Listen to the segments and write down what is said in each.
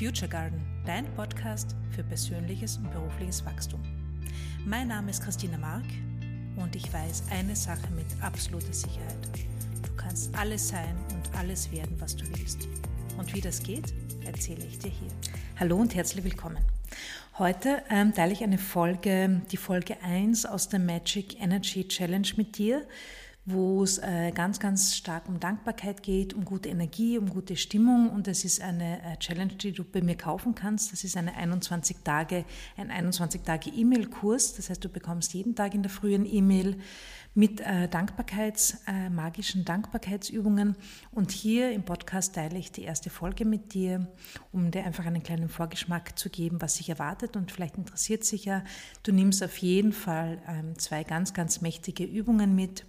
Future Garden, dein Podcast für persönliches und berufliches Wachstum. Mein Name ist Christina Mark und ich weiß eine Sache mit absoluter Sicherheit. Du kannst alles sein und alles werden, was du willst. Und wie das geht, erzähle ich dir hier. Hallo und herzlich willkommen. Heute ähm, teile ich eine Folge, die Folge 1 aus der Magic Energy Challenge mit dir wo es äh, ganz, ganz stark um Dankbarkeit geht, um gute Energie, um gute Stimmung. Und das ist eine äh, Challenge, die du bei mir kaufen kannst. Das ist eine 21 Tage, ein 21 Tage E-Mail-Kurs. Das heißt, du bekommst jeden Tag in der frühen E-Mail mit äh, Dankbarkeits, äh, magischen Dankbarkeitsübungen. Und hier im Podcast teile ich die erste Folge mit dir, um dir einfach einen kleinen Vorgeschmack zu geben, was sich erwartet. Und vielleicht interessiert sich ja, du nimmst auf jeden Fall ähm, zwei ganz, ganz mächtige Übungen mit.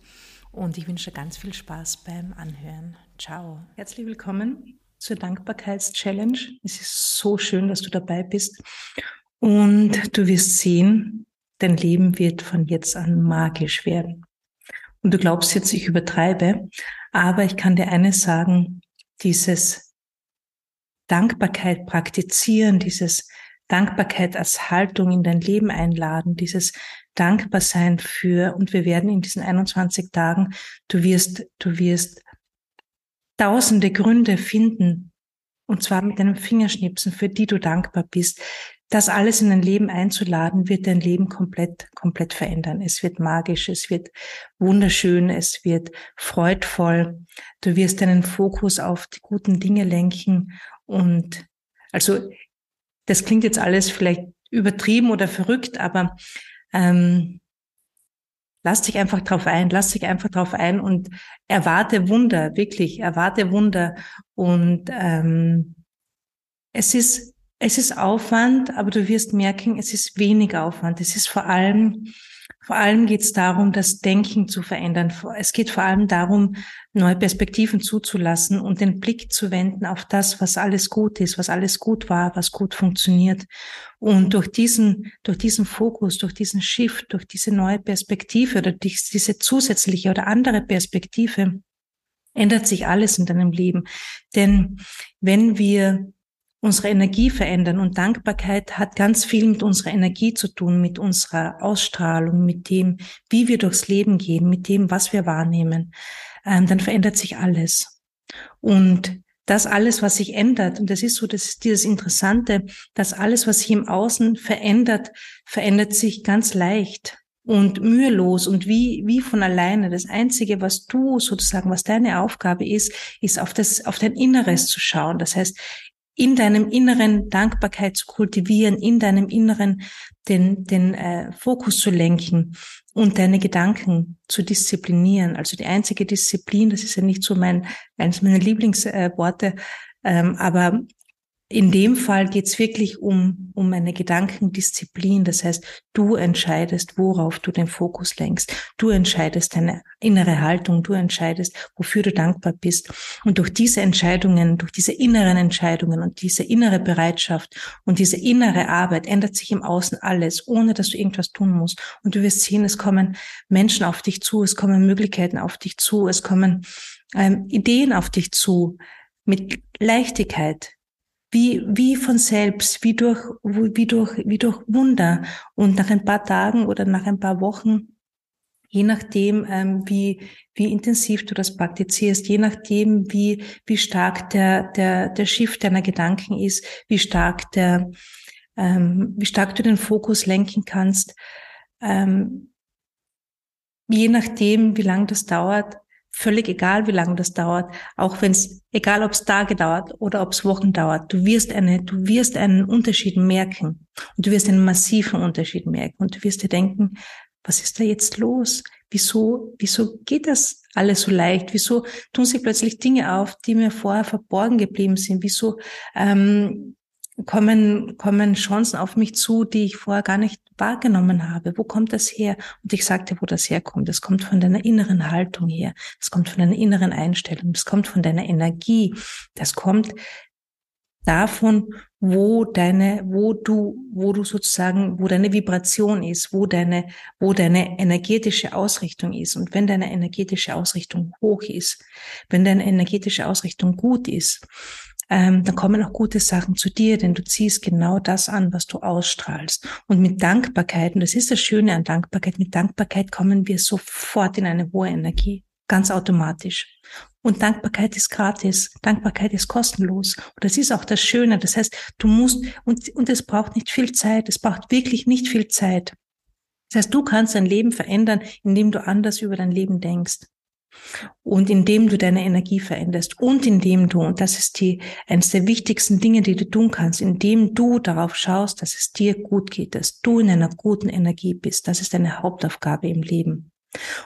Und ich wünsche ganz viel Spaß beim Anhören. Ciao. Herzlich willkommen zur Dankbarkeits-Challenge. Es ist so schön, dass du dabei bist. Und du wirst sehen, dein Leben wird von jetzt an magisch werden. Und du glaubst jetzt, ich übertreibe, aber ich kann dir eines sagen, dieses Dankbarkeit praktizieren, dieses Dankbarkeit als Haltung in dein Leben einladen, dieses dankbar sein für, und wir werden in diesen 21 Tagen, du wirst, du wirst tausende Gründe finden, und zwar mit deinem Fingerschnipsen, für die du dankbar bist. Das alles in dein Leben einzuladen, wird dein Leben komplett, komplett verändern. Es wird magisch, es wird wunderschön, es wird freudvoll. Du wirst deinen Fokus auf die guten Dinge lenken und also das klingt jetzt alles vielleicht übertrieben oder verrückt, aber ähm, lass dich einfach drauf ein, lass dich einfach drauf ein und erwarte Wunder, wirklich, erwarte Wunder. Und ähm, es ist, es ist Aufwand, aber du wirst merken, es ist wenig Aufwand. Es ist vor allem vor allem geht es darum, das Denken zu verändern. Es geht vor allem darum, neue Perspektiven zuzulassen und den Blick zu wenden auf das, was alles gut ist, was alles gut war, was gut funktioniert. Und durch diesen, durch diesen Fokus, durch diesen Shift, durch diese neue Perspektive oder diese zusätzliche oder andere Perspektive ändert sich alles in deinem Leben. Denn wenn wir unsere Energie verändern. Und Dankbarkeit hat ganz viel mit unserer Energie zu tun, mit unserer Ausstrahlung, mit dem, wie wir durchs Leben gehen, mit dem, was wir wahrnehmen. Ähm, dann verändert sich alles. Und das alles, was sich ändert, und das ist so, das ist dieses Interessante, dass alles, was sich im Außen verändert, verändert sich ganz leicht und mühelos und wie, wie von alleine. Das Einzige, was du sozusagen, was deine Aufgabe ist, ist auf das, auf dein Inneres zu schauen. Das heißt, in deinem Inneren Dankbarkeit zu kultivieren, in deinem Inneren den, den äh, Fokus zu lenken und deine Gedanken zu disziplinieren. Also die einzige Disziplin, das ist ja nicht so mein, eines meiner Lieblingsworte, ähm, aber in dem Fall geht es wirklich um, um eine Gedankendisziplin. Das heißt, du entscheidest, worauf du den Fokus lenkst. Du entscheidest deine innere Haltung. Du entscheidest, wofür du dankbar bist. Und durch diese Entscheidungen, durch diese inneren Entscheidungen und diese innere Bereitschaft und diese innere Arbeit ändert sich im Außen alles, ohne dass du irgendwas tun musst. Und du wirst sehen, es kommen Menschen auf dich zu, es kommen Möglichkeiten auf dich zu, es kommen ähm, Ideen auf dich zu mit Leichtigkeit, wie, wie von selbst, wie durch, wie durch, wie durch Wunder. Und nach ein paar Tagen oder nach ein paar Wochen, je nachdem, ähm, wie, wie intensiv du das praktizierst, je nachdem, wie, wie stark der, der, der Shift deiner Gedanken ist, wie stark der, ähm, wie stark du den Fokus lenken kannst, ähm, je nachdem, wie lang das dauert, völlig egal, wie lange das dauert, auch wenn es, egal ob es Tage dauert oder ob es Wochen dauert, du wirst eine, du wirst einen Unterschied merken und du wirst einen massiven Unterschied merken und du wirst dir denken, was ist da jetzt los? Wieso, wieso geht das alles so leicht? Wieso tun sich plötzlich Dinge auf, die mir vorher verborgen geblieben sind? Wieso ähm, kommen, kommen Chancen auf mich zu, die ich vorher gar nicht wahrgenommen habe. Wo kommt das her? Und ich sagte, wo das herkommt. Das kommt von deiner inneren Haltung her. Das kommt von deiner inneren Einstellung. Das kommt von deiner Energie. Das kommt davon, wo deine, wo du, wo du sozusagen, wo deine Vibration ist, wo deine, wo deine energetische Ausrichtung ist. Und wenn deine energetische Ausrichtung hoch ist, wenn deine energetische Ausrichtung gut ist, ähm, dann kommen auch gute Sachen zu dir, denn du ziehst genau das an, was du ausstrahlst. Und mit Dankbarkeit, und das ist das Schöne an Dankbarkeit, mit Dankbarkeit kommen wir sofort in eine hohe Energie, ganz automatisch. Und Dankbarkeit ist gratis. Dankbarkeit ist kostenlos. Und das ist auch das Schöne. Das heißt, du musst, und, und es braucht nicht viel Zeit. Es braucht wirklich nicht viel Zeit. Das heißt, du kannst dein Leben verändern, indem du anders über dein Leben denkst. Und indem du deine Energie veränderst und indem du, und das ist die, eines der wichtigsten Dinge, die du tun kannst, indem du darauf schaust, dass es dir gut geht, dass du in einer guten Energie bist. Das ist deine Hauptaufgabe im Leben.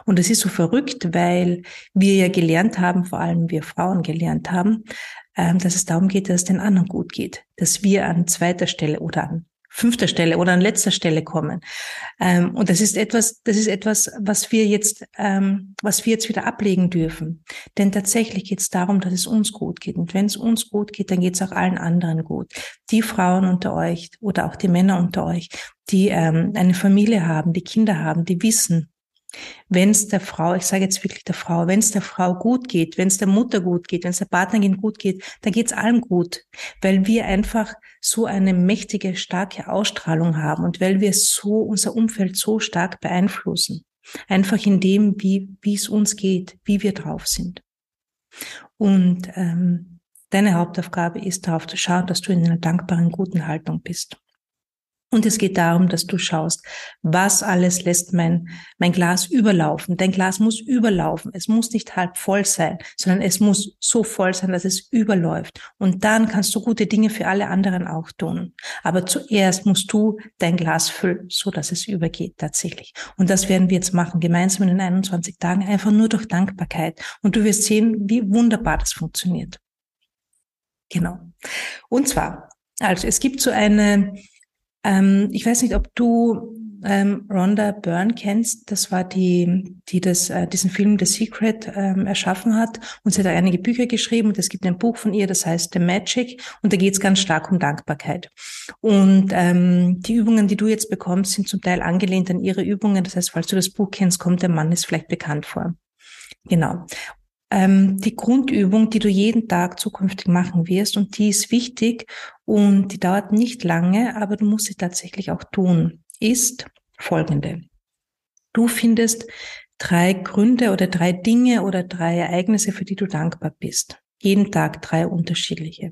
Und es ist so verrückt, weil wir ja gelernt haben, vor allem wir Frauen gelernt haben, ähm, dass es darum geht, dass es den anderen gut geht, dass wir an zweiter Stelle oder an fünfter Stelle oder an letzter Stelle kommen. Ähm, und das ist etwas, das ist etwas, was wir jetzt, ähm, was wir jetzt wieder ablegen dürfen. Denn tatsächlich geht es darum, dass es uns gut geht. Und wenn es uns gut geht, dann geht es auch allen anderen gut. Die Frauen unter euch oder auch die Männer unter euch, die ähm, eine Familie haben, die Kinder haben, die wissen, wenn es der Frau, ich sage jetzt wirklich der Frau, wenn es der Frau gut geht, wenn es der Mutter gut geht, wenn es der Partnerin gut geht, dann geht es allen gut, weil wir einfach so eine mächtige, starke Ausstrahlung haben und weil wir so unser Umfeld so stark beeinflussen. Einfach in dem, wie es uns geht, wie wir drauf sind. Und ähm, deine Hauptaufgabe ist darauf zu schauen, dass du in einer dankbaren, guten Haltung bist. Und es geht darum, dass du schaust, was alles lässt mein, mein Glas überlaufen. Dein Glas muss überlaufen. Es muss nicht halb voll sein, sondern es muss so voll sein, dass es überläuft. Und dann kannst du gute Dinge für alle anderen auch tun. Aber zuerst musst du dein Glas füllen, so dass es übergeht tatsächlich. Und das werden wir jetzt machen, gemeinsam in den 21 Tagen, einfach nur durch Dankbarkeit. Und du wirst sehen, wie wunderbar das funktioniert. Genau. Und zwar, also es gibt so eine, ähm, ich weiß nicht, ob du ähm, Rhonda Byrne kennst. Das war die, die das, äh, diesen Film The Secret ähm, erschaffen hat. Und sie hat einige Bücher geschrieben. Und es gibt ein Buch von ihr, das heißt The Magic. Und da geht es ganz stark um Dankbarkeit. Und ähm, die Übungen, die du jetzt bekommst, sind zum Teil angelehnt an ihre Übungen. Das heißt, falls du das Buch kennst, kommt der Mann ist vielleicht bekannt vor. Genau ähm, die Grundübung, die du jeden Tag zukünftig machen wirst und die ist wichtig und die dauert nicht lange, aber du musst sie tatsächlich auch tun, ist folgende. Du findest drei Gründe oder drei Dinge oder drei Ereignisse, für die du dankbar bist. Jeden Tag drei unterschiedliche.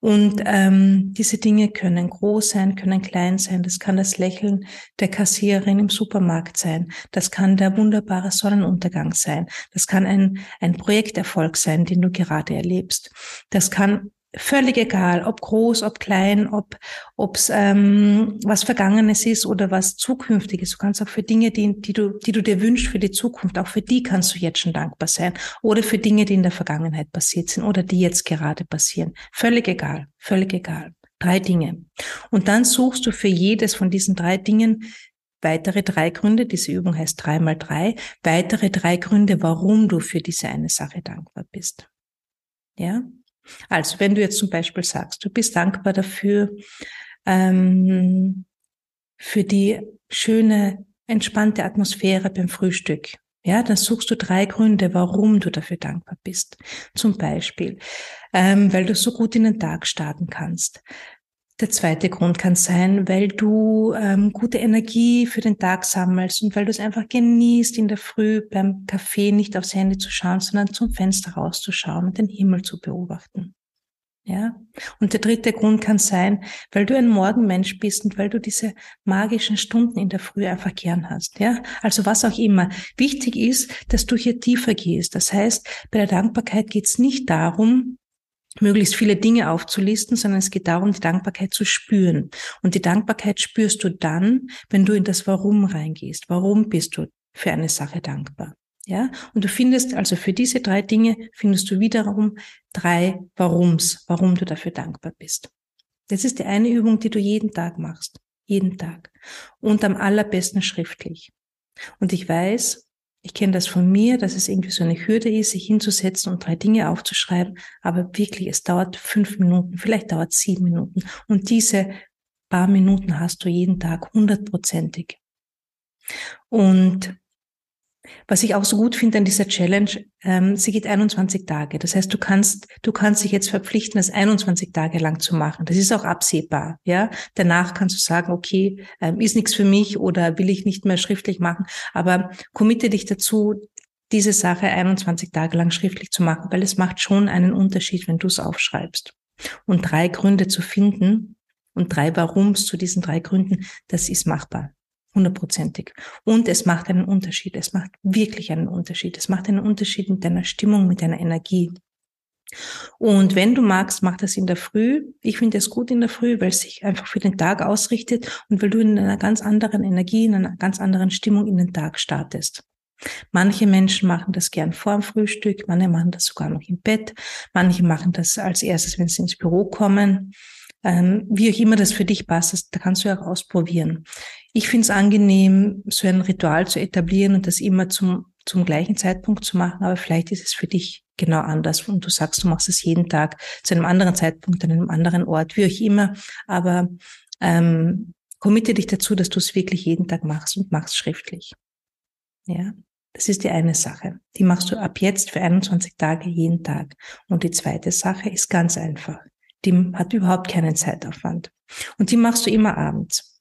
Und ähm, diese Dinge können groß sein, können klein sein. Das kann das Lächeln der Kassiererin im Supermarkt sein. Das kann der wunderbare Sonnenuntergang sein. Das kann ein, ein Projekterfolg sein, den du gerade erlebst. Das kann völlig egal, ob groß, ob klein, ob ob's ähm, was Vergangenes ist oder was Zukünftiges. Du kannst auch für Dinge, die, die du, die du dir wünschst für die Zukunft, auch für die kannst du jetzt schon dankbar sein oder für Dinge, die in der Vergangenheit passiert sind oder die jetzt gerade passieren. Völlig egal, völlig egal. Drei Dinge. Und dann suchst du für jedes von diesen drei Dingen weitere drei Gründe. Diese Übung heißt drei mal drei. Weitere drei Gründe, warum du für diese eine Sache dankbar bist. Ja? Also wenn du jetzt zum Beispiel sagst, du bist dankbar dafür, ähm, für die schöne, entspannte Atmosphäre beim Frühstück. Ja, dann suchst du drei Gründe, warum du dafür dankbar bist. Zum Beispiel, ähm, weil du so gut in den Tag starten kannst, der zweite Grund kann sein, weil du ähm, gute Energie für den Tag sammelst und weil du es einfach genießt, in der Früh beim Kaffee nicht aufs Handy zu schauen, sondern zum Fenster rauszuschauen und den Himmel zu beobachten. Ja. Und der dritte Grund kann sein, weil du ein Morgenmensch bist und weil du diese magischen Stunden in der Früh einfach gern hast. Ja. Also was auch immer. Wichtig ist, dass du hier tiefer gehst. Das heißt, bei der Dankbarkeit geht es nicht darum, möglichst viele Dinge aufzulisten, sondern es geht darum, die Dankbarkeit zu spüren. Und die Dankbarkeit spürst du dann, wenn du in das Warum reingehst. Warum bist du für eine Sache dankbar? Ja, und du findest also für diese drei Dinge findest du wiederum drei Warums, warum du dafür dankbar bist. Das ist die eine Übung, die du jeden Tag machst. Jeden Tag. Und am allerbesten schriftlich. Und ich weiß, ich kenne das von mir, dass es irgendwie so eine Hürde ist, sich hinzusetzen und drei Dinge aufzuschreiben. Aber wirklich, es dauert fünf Minuten, vielleicht dauert sieben Minuten. Und diese paar Minuten hast du jeden Tag hundertprozentig. Und Was ich auch so gut finde an dieser Challenge, ähm, sie geht 21 Tage. Das heißt, du kannst, du kannst dich jetzt verpflichten, das 21 Tage lang zu machen. Das ist auch absehbar. Ja, danach kannst du sagen, okay, ähm, ist nichts für mich oder will ich nicht mehr schriftlich machen. Aber committe dich dazu, diese Sache 21 Tage lang schriftlich zu machen, weil es macht schon einen Unterschied, wenn du es aufschreibst. Und drei Gründe zu finden und drei Warums zu diesen drei Gründen, das ist machbar hundertprozentig. Und es macht einen Unterschied. Es macht wirklich einen Unterschied. Es macht einen Unterschied mit deiner Stimmung, mit deiner Energie. Und wenn du magst, mach das in der Früh. Ich finde es gut in der Früh, weil es sich einfach für den Tag ausrichtet und weil du in einer ganz anderen Energie, in einer ganz anderen Stimmung in den Tag startest. Manche Menschen machen das gern vor dem Frühstück, manche machen das sogar noch im Bett, manche machen das als erstes, wenn sie ins Büro kommen. Ähm, wie auch immer das für dich passt, da kannst du ja auch ausprobieren. Ich finde es angenehm, so ein Ritual zu etablieren und das immer zum, zum gleichen Zeitpunkt zu machen, aber vielleicht ist es für dich genau anders und du sagst, du machst es jeden Tag zu einem anderen Zeitpunkt, an einem anderen Ort, wie auch immer, aber ähm, committe dich dazu, dass du es wirklich jeden Tag machst und machst schriftlich. Ja, das ist die eine Sache. Die machst du ab jetzt für 21 Tage jeden Tag. Und die zweite Sache ist ganz einfach. Die hat überhaupt keinen Zeitaufwand. Und die machst du immer abends.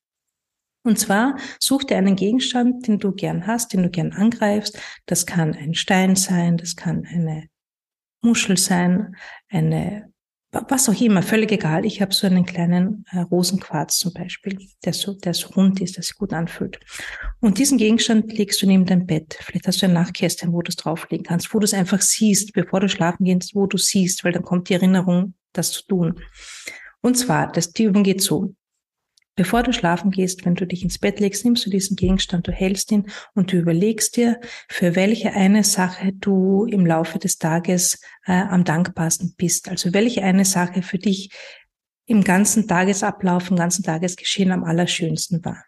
Und zwar such dir einen Gegenstand, den du gern hast, den du gern angreifst. Das kann ein Stein sein, das kann eine Muschel sein, eine was auch immer, völlig egal. Ich habe so einen kleinen äh, Rosenquarz zum Beispiel, der so, der so rund ist, der sich gut anfühlt. Und diesen Gegenstand legst du neben dein Bett. Vielleicht hast du ein Nachtkästchen, wo du es drauflegen kannst, wo du es einfach siehst, bevor du schlafen gehst, wo du siehst, weil dann kommt die Erinnerung, das zu tun. Und zwar, das, die Übung geht so. Bevor du schlafen gehst, wenn du dich ins Bett legst, nimmst du diesen Gegenstand, du hältst ihn und du überlegst dir, für welche eine Sache du im Laufe des Tages äh, am dankbarsten bist. Also welche eine Sache für dich im ganzen Tagesablauf, im ganzen Tagesgeschehen am allerschönsten war.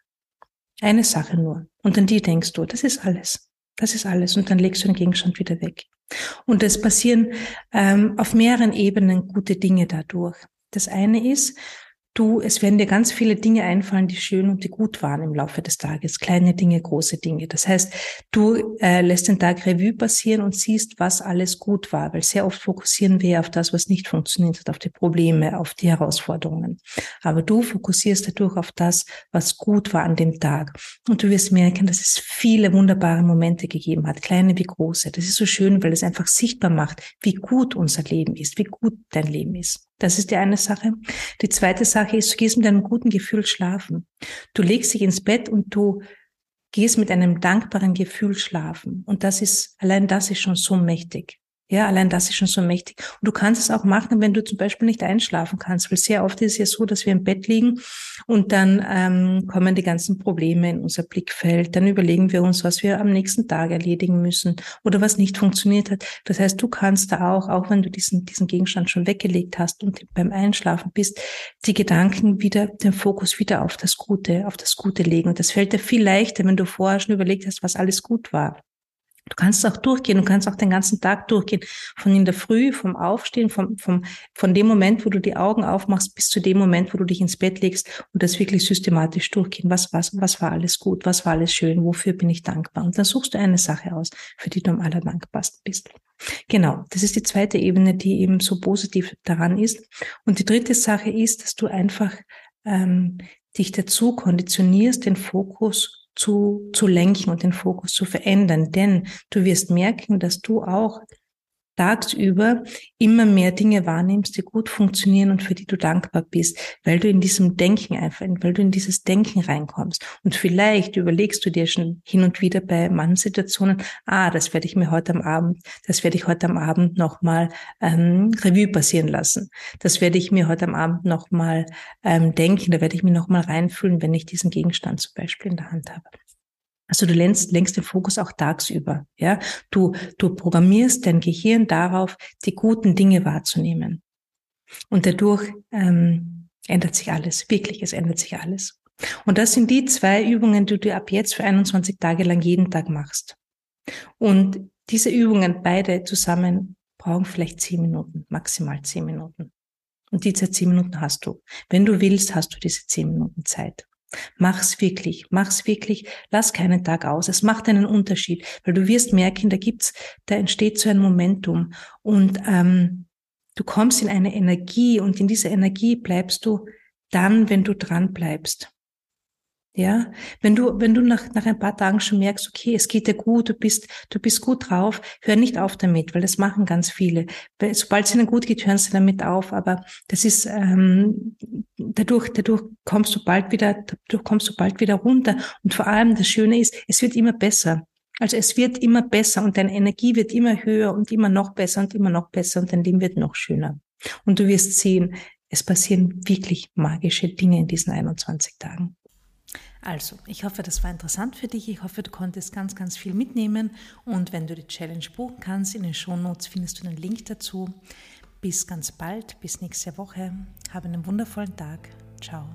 Eine Sache nur. Und an die denkst du, das ist alles. Das ist alles. Und dann legst du den Gegenstand wieder weg. Und es passieren ähm, auf mehreren Ebenen gute Dinge dadurch. Das eine ist, du, es werden dir ganz viele Dinge einfallen, die schön und die gut waren im Laufe des Tages. Kleine Dinge, große Dinge. Das heißt, du äh, lässt den Tag Revue passieren und siehst, was alles gut war, weil sehr oft fokussieren wir auf das, was nicht funktioniert hat, auf die Probleme, auf die Herausforderungen. Aber du fokussierst dadurch auf das, was gut war an dem Tag. Und du wirst merken, dass es viele wunderbare Momente gegeben hat, kleine wie große. Das ist so schön, weil es einfach sichtbar macht, wie gut unser Leben ist, wie gut dein Leben ist. Das ist die eine Sache. Die zweite Sache ist, du gehst mit einem guten Gefühl schlafen. Du legst dich ins Bett und du gehst mit einem dankbaren Gefühl schlafen. Und das ist, allein das ist schon so mächtig. Ja, allein das ist schon so mächtig. Und du kannst es auch machen, wenn du zum Beispiel nicht einschlafen kannst, weil sehr oft ist es ja so, dass wir im Bett liegen und dann ähm, kommen die ganzen Probleme in unser Blickfeld. Dann überlegen wir uns, was wir am nächsten Tag erledigen müssen oder was nicht funktioniert hat. Das heißt, du kannst da auch, auch wenn du diesen, diesen Gegenstand schon weggelegt hast und beim Einschlafen bist, die Gedanken wieder, den Fokus wieder auf das Gute, auf das Gute legen. Und das fällt dir viel leichter, wenn du vorher schon überlegt hast, was alles gut war. Du kannst auch durchgehen, du kannst auch den ganzen Tag durchgehen. Von in der Früh, vom Aufstehen, vom, vom, von dem Moment, wo du die Augen aufmachst, bis zu dem Moment, wo du dich ins Bett legst und das wirklich systematisch durchgehen. Was, was, was war alles gut? Was war alles schön? Wofür bin ich dankbar? Und dann suchst du eine Sache aus, für die du am allerdankbarsten bist. Genau. Das ist die zweite Ebene, die eben so positiv daran ist. Und die dritte Sache ist, dass du einfach, ähm, dich dazu konditionierst, den Fokus zu, zu lenken und den Fokus zu verändern. Denn du wirst merken, dass du auch tagsüber immer mehr Dinge wahrnimmst, die gut funktionieren und für die du dankbar bist, weil du in diesem Denken einfach, weil du in dieses Denken reinkommst. Und vielleicht überlegst du dir schon hin und wieder bei manchen Situationen, ah, das werde ich mir heute am Abend, das werde ich heute am Abend nochmal ähm, Revue passieren lassen. Das werde ich mir heute am Abend nochmal ähm, denken, da werde ich mir nochmal reinfühlen, wenn ich diesen Gegenstand zum Beispiel in der Hand habe. Also du lenkst, lenkst den Fokus auch tagsüber. Ja, du, du programmierst dein Gehirn darauf, die guten Dinge wahrzunehmen. Und dadurch ähm, ändert sich alles. Wirklich, es ändert sich alles. Und das sind die zwei Übungen, die du ab jetzt für 21 Tage lang jeden Tag machst. Und diese Übungen beide zusammen brauchen vielleicht zehn Minuten, maximal zehn Minuten. Und diese zehn Minuten hast du. Wenn du willst, hast du diese zehn Minuten Zeit. Mach's wirklich, mach's wirklich, lass keinen Tag aus. Es macht einen Unterschied, weil du wirst merken, da gibt's, da entsteht so ein Momentum und ähm, du kommst in eine Energie und in dieser Energie bleibst du dann, wenn du dran bleibst. Ja, wenn du, wenn du nach, nach ein paar Tagen schon merkst, okay, es geht dir gut, du bist, du bist gut drauf, hör nicht auf damit, weil das machen ganz viele. Sobald es ihnen gut geht, hören sie damit auf. Aber das ist, ähm, dadurch, dadurch kommst du bald wieder, dadurch kommst du bald wieder runter. Und vor allem das Schöne ist, es wird immer besser. Also es wird immer besser und deine Energie wird immer höher und immer noch besser und immer noch besser und dein Leben wird noch schöner. Und du wirst sehen, es passieren wirklich magische Dinge in diesen 21 Tagen. Also, ich hoffe, das war interessant für dich. Ich hoffe, du konntest ganz, ganz viel mitnehmen. Und wenn du die Challenge buchen kannst, in den Shownotes findest du den Link dazu. Bis ganz bald, bis nächste Woche. Habe einen wundervollen Tag. Ciao.